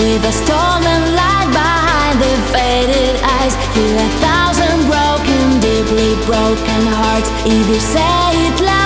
with a stolen light behind the faded eyes. Heal a thousand broken, deeply broken hearts if you say it loud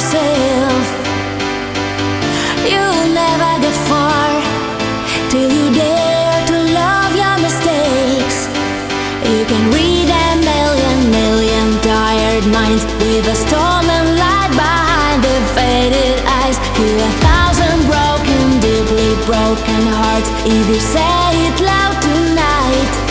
yourself. You'll never get far till you dare to love your mistakes. You can read a million, million tired minds with a stolen light behind the faded eyes. Heal a thousand broken, deeply broken hearts if you say it loud tonight.